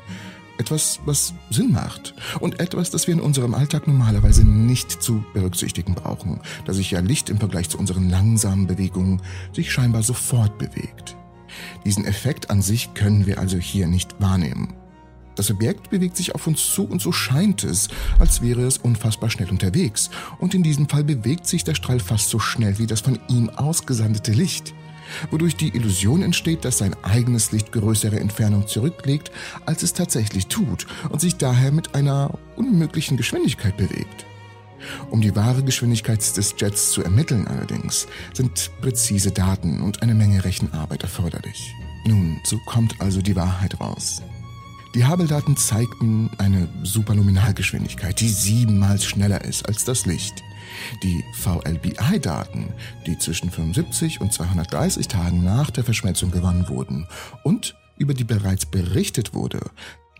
[SPEAKER 1] Etwas, was Sinn macht und etwas, das wir in unserem Alltag normalerweise nicht zu berücksichtigen brauchen, da sich ja Licht im Vergleich zu unseren langsamen Bewegungen sich scheinbar sofort bewegt. Diesen Effekt an sich können wir also hier nicht wahrnehmen. Das Objekt bewegt sich auf uns zu und so scheint es, als wäre es unfassbar schnell unterwegs. Und in diesem Fall bewegt sich der Strahl fast so schnell wie das von ihm ausgesandete Licht wodurch die Illusion entsteht, dass sein eigenes Licht größere Entfernung zurücklegt, als es tatsächlich tut und sich daher mit einer unmöglichen Geschwindigkeit bewegt. Um die wahre Geschwindigkeit des Jets zu ermitteln allerdings, sind präzise Daten und eine Menge Rechenarbeit erforderlich. Nun, so kommt also die Wahrheit raus. Die Hubble-Daten zeigten eine Superluminalgeschwindigkeit, die siebenmal schneller ist als das Licht. Die VLBI-Daten, die zwischen 75 und 230 Tagen nach der Verschmelzung gewonnen wurden und über die bereits berichtet wurde,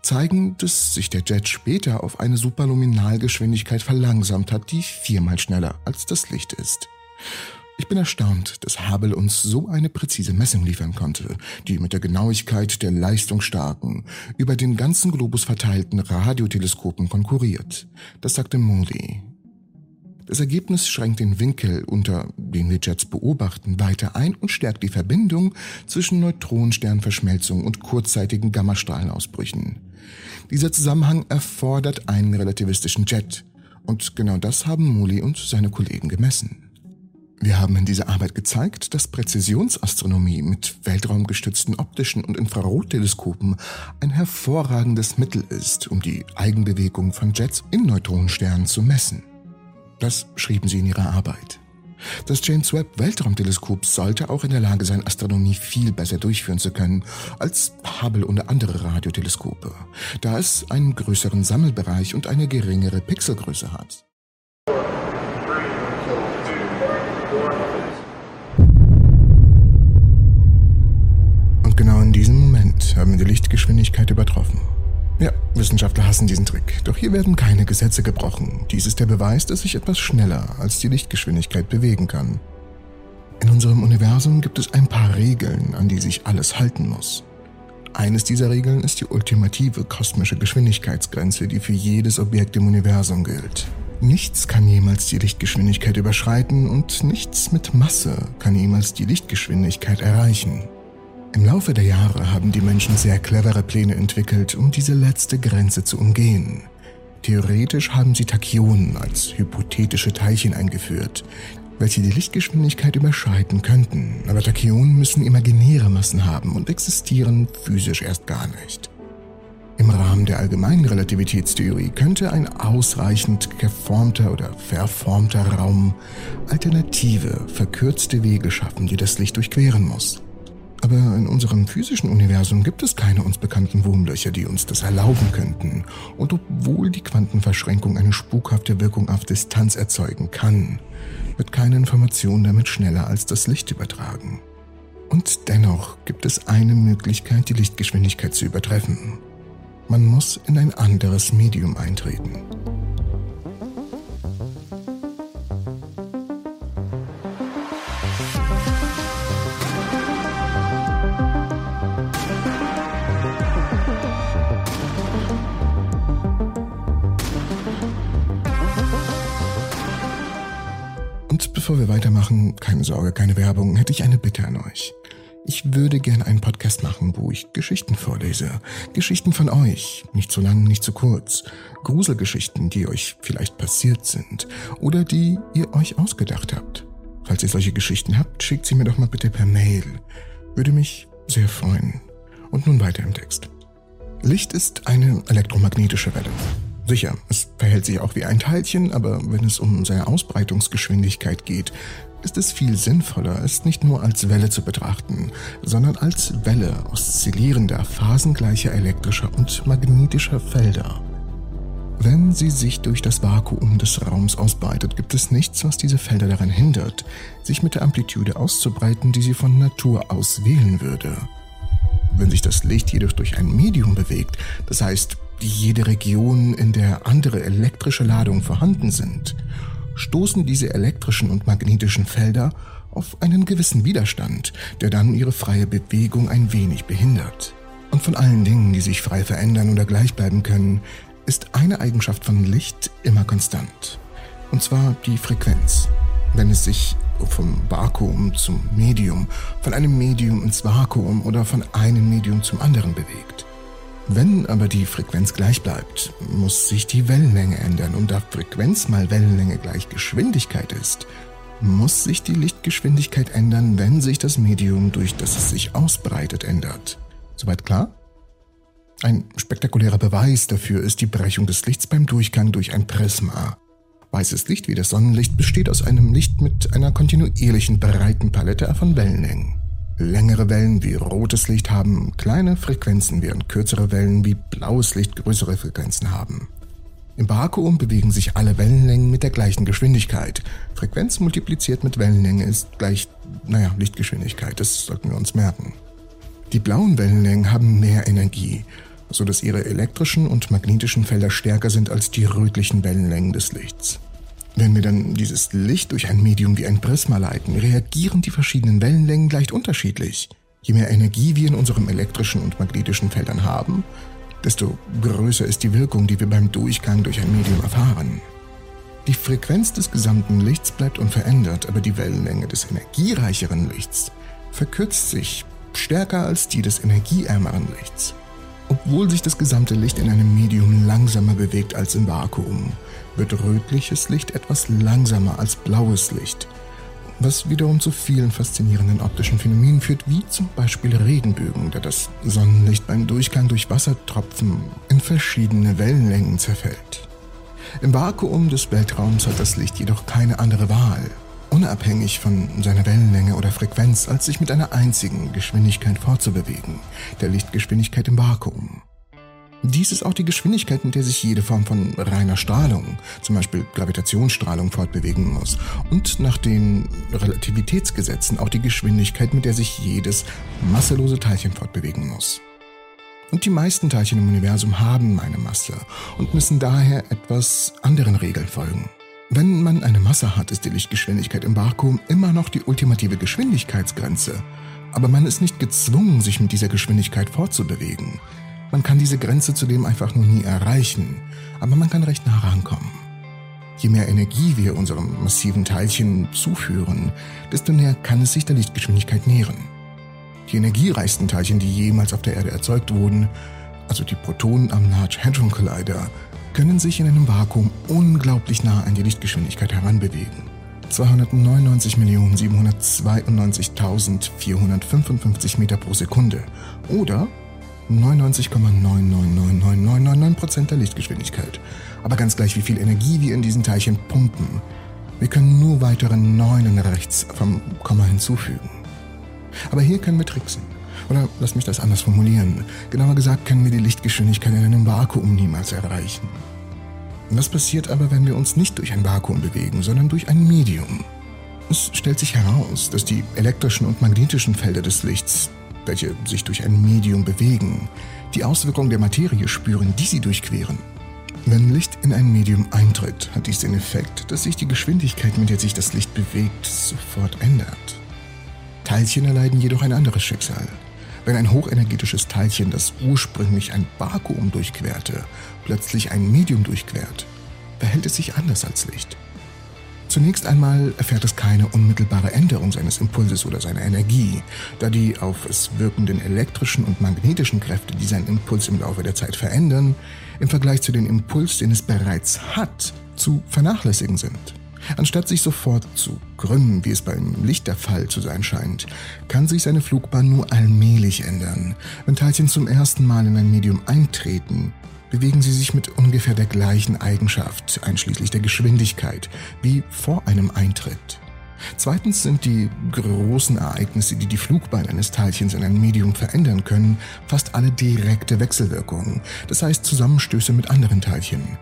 [SPEAKER 1] zeigen, dass sich der Jet später auf eine Superluminalgeschwindigkeit verlangsamt hat, die viermal schneller als das Licht ist. Ich bin erstaunt, dass Hubble uns so eine präzise Messung liefern konnte, die mit der Genauigkeit der leistungsstarken, über den ganzen Globus verteilten Radioteleskopen konkurriert. Das sagte Moody. Das Ergebnis schränkt den Winkel, unter den wir Jets beobachten, weiter ein und stärkt die Verbindung zwischen Neutronensternverschmelzung und kurzzeitigen Gammastrahlenausbrüchen. Dieser Zusammenhang erfordert einen relativistischen Jet. Und genau das haben Muli und seine Kollegen gemessen. Wir haben in dieser Arbeit gezeigt, dass Präzisionsastronomie mit weltraumgestützten optischen und Infrarotteleskopen ein hervorragendes Mittel ist, um die Eigenbewegung von Jets in Neutronensternen zu messen. Das schrieben sie in ihrer Arbeit. Das James Webb Weltraumteleskop sollte auch in der Lage sein, Astronomie viel besser durchführen zu können als Hubble und andere Radioteleskope, da es einen größeren Sammelbereich und eine geringere Pixelgröße hat. Und genau in diesem Moment haben wir die Lichtgeschwindigkeit übertroffen. Ja, Wissenschaftler hassen diesen Trick. Doch hier werden keine Gesetze gebrochen. Dies ist der Beweis, dass sich etwas schneller als die Lichtgeschwindigkeit bewegen kann. In unserem Universum gibt es ein paar Regeln, an die sich alles halten muss. Eines dieser Regeln ist die ultimative kosmische Geschwindigkeitsgrenze, die für jedes Objekt im Universum gilt. Nichts kann jemals die Lichtgeschwindigkeit überschreiten und nichts mit Masse kann jemals die Lichtgeschwindigkeit erreichen. Im Laufe der Jahre haben die Menschen sehr clevere Pläne entwickelt, um diese letzte Grenze zu umgehen. Theoretisch haben sie Tachyonen als hypothetische Teilchen eingeführt, welche die Lichtgeschwindigkeit überschreiten könnten, aber Tachyonen müssen imaginäre Massen haben und existieren physisch erst gar nicht. Im Rahmen der allgemeinen Relativitätstheorie könnte ein ausreichend geformter oder verformter Raum alternative, verkürzte Wege schaffen, die das Licht durchqueren muss. Aber in unserem physischen Universum gibt es keine uns bekannten Wurmlöcher, die uns das erlauben könnten. Und obwohl die Quantenverschränkung eine spukhafte Wirkung auf Distanz erzeugen kann, wird keine Information damit schneller als das Licht übertragen. Und dennoch gibt es eine Möglichkeit, die Lichtgeschwindigkeit zu übertreffen. Man muss in ein anderes Medium eintreten. Bevor wir weitermachen, keine Sorge, keine Werbung, hätte ich eine Bitte an euch. Ich würde gern einen Podcast machen, wo ich Geschichten vorlese. Geschichten von euch. Nicht zu lang, nicht zu kurz. Gruselgeschichten, die euch vielleicht passiert sind oder die ihr euch ausgedacht habt. Falls ihr solche Geschichten habt, schickt sie mir doch mal bitte per Mail. Würde mich sehr freuen. Und nun weiter im Text. Licht ist eine elektromagnetische Welle. Sicher, es verhält sich auch wie ein Teilchen, aber wenn es um seine Ausbreitungsgeschwindigkeit geht, ist es viel sinnvoller, es nicht nur als Welle zu betrachten, sondern als Welle oszillierender, phasengleicher elektrischer und magnetischer Felder. Wenn sie sich durch das Vakuum des Raums ausbreitet, gibt es nichts, was diese Felder daran hindert, sich mit der Amplitude auszubreiten, die sie von Natur aus wählen würde. Wenn sich das Licht jedoch durch ein Medium bewegt, das heißt jede Region, in der andere elektrische Ladungen vorhanden sind, stoßen diese elektrischen und magnetischen Felder auf einen gewissen Widerstand, der dann ihre freie Bewegung ein wenig behindert. Und von allen Dingen, die sich frei verändern oder gleich bleiben können, ist eine Eigenschaft von Licht immer konstant. Und zwar die Frequenz. Wenn es sich vom Vakuum zum Medium, von einem Medium ins Vakuum oder von einem Medium zum anderen bewegt. Wenn aber die Frequenz gleich bleibt, muss sich die Wellenlänge ändern und da Frequenz mal Wellenlänge gleich Geschwindigkeit ist, muss sich die Lichtgeschwindigkeit ändern, wenn sich das Medium, durch das es sich ausbreitet, ändert. Soweit klar? Ein spektakulärer Beweis dafür ist die Brechung des Lichts beim Durchgang durch ein Prisma. Weißes Licht wie das Sonnenlicht besteht aus einem Licht mit einer kontinuierlichen breiten Palette von Wellenlängen. Längere Wellen wie rotes Licht haben kleine Frequenzen, während kürzere Wellen wie blaues Licht größere Frequenzen haben. Im Vakuum bewegen sich alle Wellenlängen mit der gleichen Geschwindigkeit. Frequenz multipliziert mit Wellenlänge ist gleich, naja, Lichtgeschwindigkeit, das sollten wir uns merken. Die blauen Wellenlängen haben mehr Energie, so dass ihre elektrischen und magnetischen Felder stärker sind als die rötlichen Wellenlängen des Lichts. Wenn wir dann dieses Licht durch ein Medium wie ein Prisma leiten, reagieren die verschiedenen Wellenlängen leicht unterschiedlich. Je mehr Energie wir in unserem elektrischen und magnetischen Feldern haben, desto größer ist die Wirkung, die wir beim Durchgang durch ein Medium erfahren. Die Frequenz des gesamten Lichts bleibt unverändert, aber die Wellenlänge des energiereicheren Lichts verkürzt sich stärker als die des energieärmeren Lichts. Obwohl sich das gesamte Licht in einem Medium langsamer bewegt als im Vakuum, wird rötliches Licht etwas langsamer als blaues Licht, was wiederum zu vielen faszinierenden optischen Phänomenen führt, wie zum Beispiel Regenbögen, da das Sonnenlicht beim Durchgang durch Wassertropfen in verschiedene Wellenlängen zerfällt. Im Vakuum des Weltraums hat das Licht jedoch keine andere Wahl. unabhängig von seiner Wellenlänge oder Frequenz, als sich mit einer einzigen Geschwindigkeit fortzubewegen, der Lichtgeschwindigkeit im Vakuum. Dies ist auch die Geschwindigkeit, mit der sich jede Form von reiner Strahlung, zum Beispiel Gravitationsstrahlung, fortbewegen muss. Und nach den Relativitätsgesetzen auch die Geschwindigkeit, mit der sich jedes masselose Teilchen fortbewegen muss. Und die meisten Teilchen im Universum haben eine Masse und müssen daher etwas anderen Regeln folgen. Wenn man eine Masse hat, ist die Lichtgeschwindigkeit im Vakuum immer noch die ultimative Geschwindigkeitsgrenze. Aber man ist nicht gezwungen, sich mit dieser Geschwindigkeit fortzubewegen. Man kann diese Grenze zudem einfach nur nie erreichen, aber man kann recht nah rankommen. Je mehr Energie wir unserem massiven Teilchen zuführen, desto näher kann es sich der Lichtgeschwindigkeit nähern. Die energiereichsten Teilchen, die jemals auf der Erde erzeugt wurden, also die Protonen am Large Hadron Collider, können sich in einem Vakuum unglaublich nah an die Lichtgeschwindigkeit heranbewegen. 299.792.455 Meter pro Sekunde oder 99,999999% der Lichtgeschwindigkeit. Aber ganz gleich, wie viel Energie wir in diesen Teilchen pumpen. Wir können nur weitere Neunen rechts vom Komma hinzufügen. Aber hier können wir tricksen. Oder lass mich das anders formulieren. Genauer gesagt können wir die Lichtgeschwindigkeit in einem Vakuum niemals erreichen. Das passiert aber, wenn wir uns nicht durch ein Vakuum bewegen, sondern durch ein Medium. Es stellt sich heraus, dass die elektrischen und magnetischen Felder des Lichts welche sich durch ein Medium bewegen, die Auswirkungen der Materie spüren, die sie durchqueren. Wenn Licht in ein Medium eintritt, hat dies den Effekt, dass sich die Geschwindigkeit, mit der sich das Licht bewegt, sofort ändert. Teilchen erleiden jedoch ein anderes Schicksal. Wenn ein hochenergetisches Teilchen, das ursprünglich ein Vakuum durchquerte, plötzlich ein Medium durchquert, verhält es sich anders als Licht. Zunächst einmal erfährt es keine unmittelbare Änderung seines Impulses oder seiner Energie, da die auf es wirkenden elektrischen und magnetischen Kräfte, die seinen Impuls im Laufe der Zeit verändern, im Vergleich zu dem Impuls, den es bereits hat, zu vernachlässigen sind. Anstatt sich sofort zu krümmen, wie es beim Licht der Fall zu sein scheint, kann sich seine Flugbahn nur allmählich ändern. Wenn Teilchen zum ersten Mal in ein Medium eintreten, bewegen sie sich mit ungefähr der gleichen Eigenschaft, einschließlich der Geschwindigkeit, wie vor einem Eintritt. Zweitens sind die großen Ereignisse, die die Flugbahn eines Teilchens in ein Medium verändern können, fast alle direkte Wechselwirkungen, das heißt Zusammenstöße mit anderen Teilchen.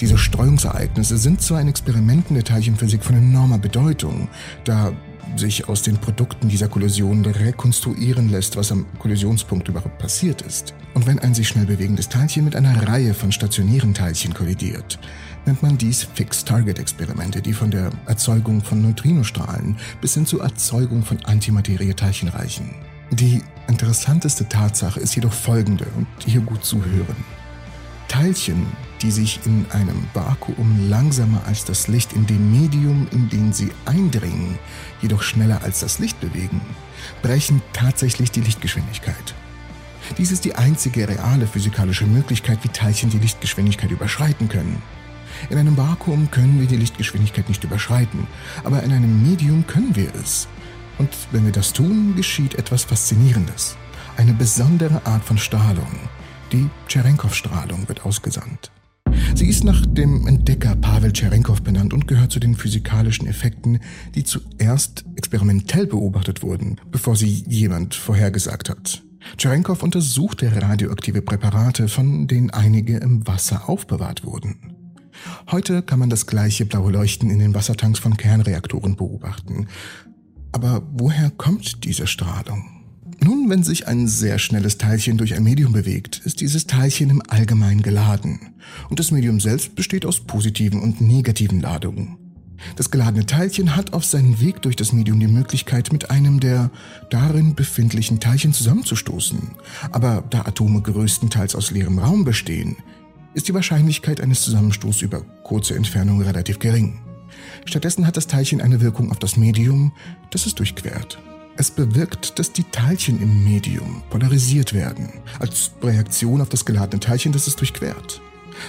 [SPEAKER 1] Diese Streuungsereignisse sind zwar in Experimenten der Teilchenphysik von enormer Bedeutung, da sich aus den Produkten dieser Kollision rekonstruieren lässt, was am Kollisionspunkt überhaupt passiert ist. Und wenn ein sich schnell bewegendes Teilchen mit einer Reihe von stationären Teilchen kollidiert, nennt man dies Fixed-Target-Experimente, die von der Erzeugung von Neutrinostrahlen bis hin zur Erzeugung von Antimaterie-Teilchen reichen. Die interessanteste Tatsache ist jedoch folgende und hier gut zuhören. Teilchen, die sich in einem Vakuum langsamer als das Licht in dem Medium, in den sie eindringen, jedoch schneller als das Licht bewegen, brechen tatsächlich die Lichtgeschwindigkeit. Dies ist die einzige reale physikalische Möglichkeit, wie Teilchen die Lichtgeschwindigkeit überschreiten können. In einem Vakuum können wir die Lichtgeschwindigkeit nicht überschreiten, aber in einem Medium können wir es. Und wenn wir das tun, geschieht etwas Faszinierendes. Eine besondere Art von Strahlung. Die Cherenkov-Strahlung wird ausgesandt. Sie ist nach dem Entdecker Pavel Cherenkov benannt und gehört zu den physikalischen Effekten, die zuerst experimentell beobachtet wurden, bevor sie jemand vorhergesagt hat. Cherenkov untersuchte radioaktive Präparate, von denen einige im Wasser aufbewahrt wurden. Heute kann man das gleiche blaue Leuchten in den Wassertanks von Kernreaktoren beobachten. Aber woher kommt diese Strahlung? Nun, wenn sich ein sehr schnelles Teilchen durch ein Medium bewegt, ist dieses Teilchen im Allgemeinen geladen. Und das Medium selbst besteht aus positiven und negativen Ladungen. Das geladene Teilchen hat auf seinem Weg durch das Medium die Möglichkeit, mit einem der darin befindlichen Teilchen zusammenzustoßen. Aber da Atome größtenteils aus leerem Raum bestehen, ist die Wahrscheinlichkeit eines Zusammenstoßes über kurze Entfernung relativ gering. Stattdessen hat das Teilchen eine Wirkung auf das Medium, das es durchquert. Es bewirkt, dass die Teilchen im Medium polarisiert werden, als Reaktion auf das geladene Teilchen, das es durchquert.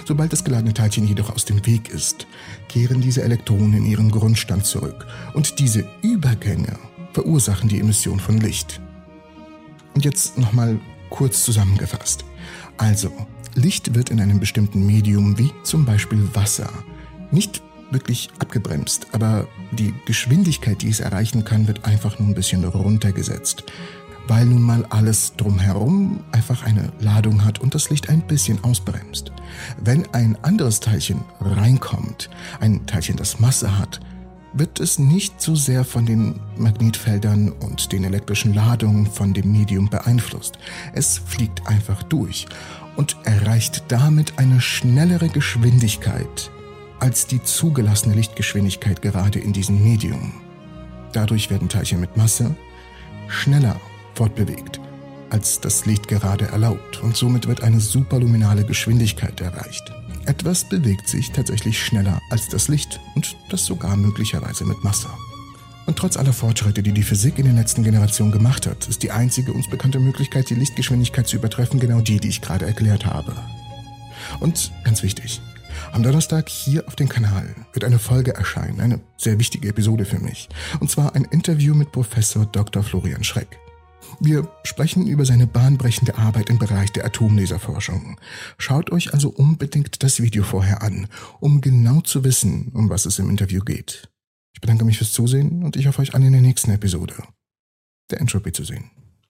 [SPEAKER 1] Sobald das geladene Teilchen jedoch aus dem Weg ist, kehren diese Elektronen in ihren Grundstand zurück und diese Übergänge verursachen die Emission von Licht. Und jetzt nochmal kurz zusammengefasst. Also, Licht wird in einem bestimmten Medium wie zum Beispiel Wasser nicht wirklich abgebremst, aber die Geschwindigkeit, die es erreichen kann, wird einfach nur ein bisschen runtergesetzt, weil nun mal alles drumherum einfach eine Ladung hat und das Licht ein bisschen ausbremst. Wenn ein anderes Teilchen reinkommt, ein Teilchen, das Masse hat, wird es nicht so sehr von den Magnetfeldern und den elektrischen Ladungen von dem Medium beeinflusst. Es fliegt einfach durch und erreicht damit eine schnellere Geschwindigkeit als die zugelassene Lichtgeschwindigkeit gerade in diesem Medium. Dadurch werden Teilchen mit Masse schneller fortbewegt, als das Licht gerade erlaubt und somit wird eine superluminale Geschwindigkeit erreicht. Etwas bewegt sich tatsächlich schneller als das Licht und das sogar möglicherweise mit Masse. Und trotz aller Fortschritte, die die Physik in den letzten Generationen gemacht hat, ist die einzige uns bekannte Möglichkeit, die Lichtgeschwindigkeit zu übertreffen, genau die, die ich gerade erklärt habe. Und ganz wichtig, am Donnerstag hier auf dem Kanal wird eine Folge erscheinen, eine sehr wichtige Episode für mich. Und zwar ein Interview mit Professor Dr. Florian Schreck. Wir sprechen über seine bahnbrechende Arbeit im Bereich der Atomlaserforschung. Schaut euch also unbedingt das Video vorher an, um genau zu wissen, um was es im Interview geht. Ich bedanke mich fürs Zusehen und ich hoffe euch alle in der nächsten Episode der Entropy zu sehen.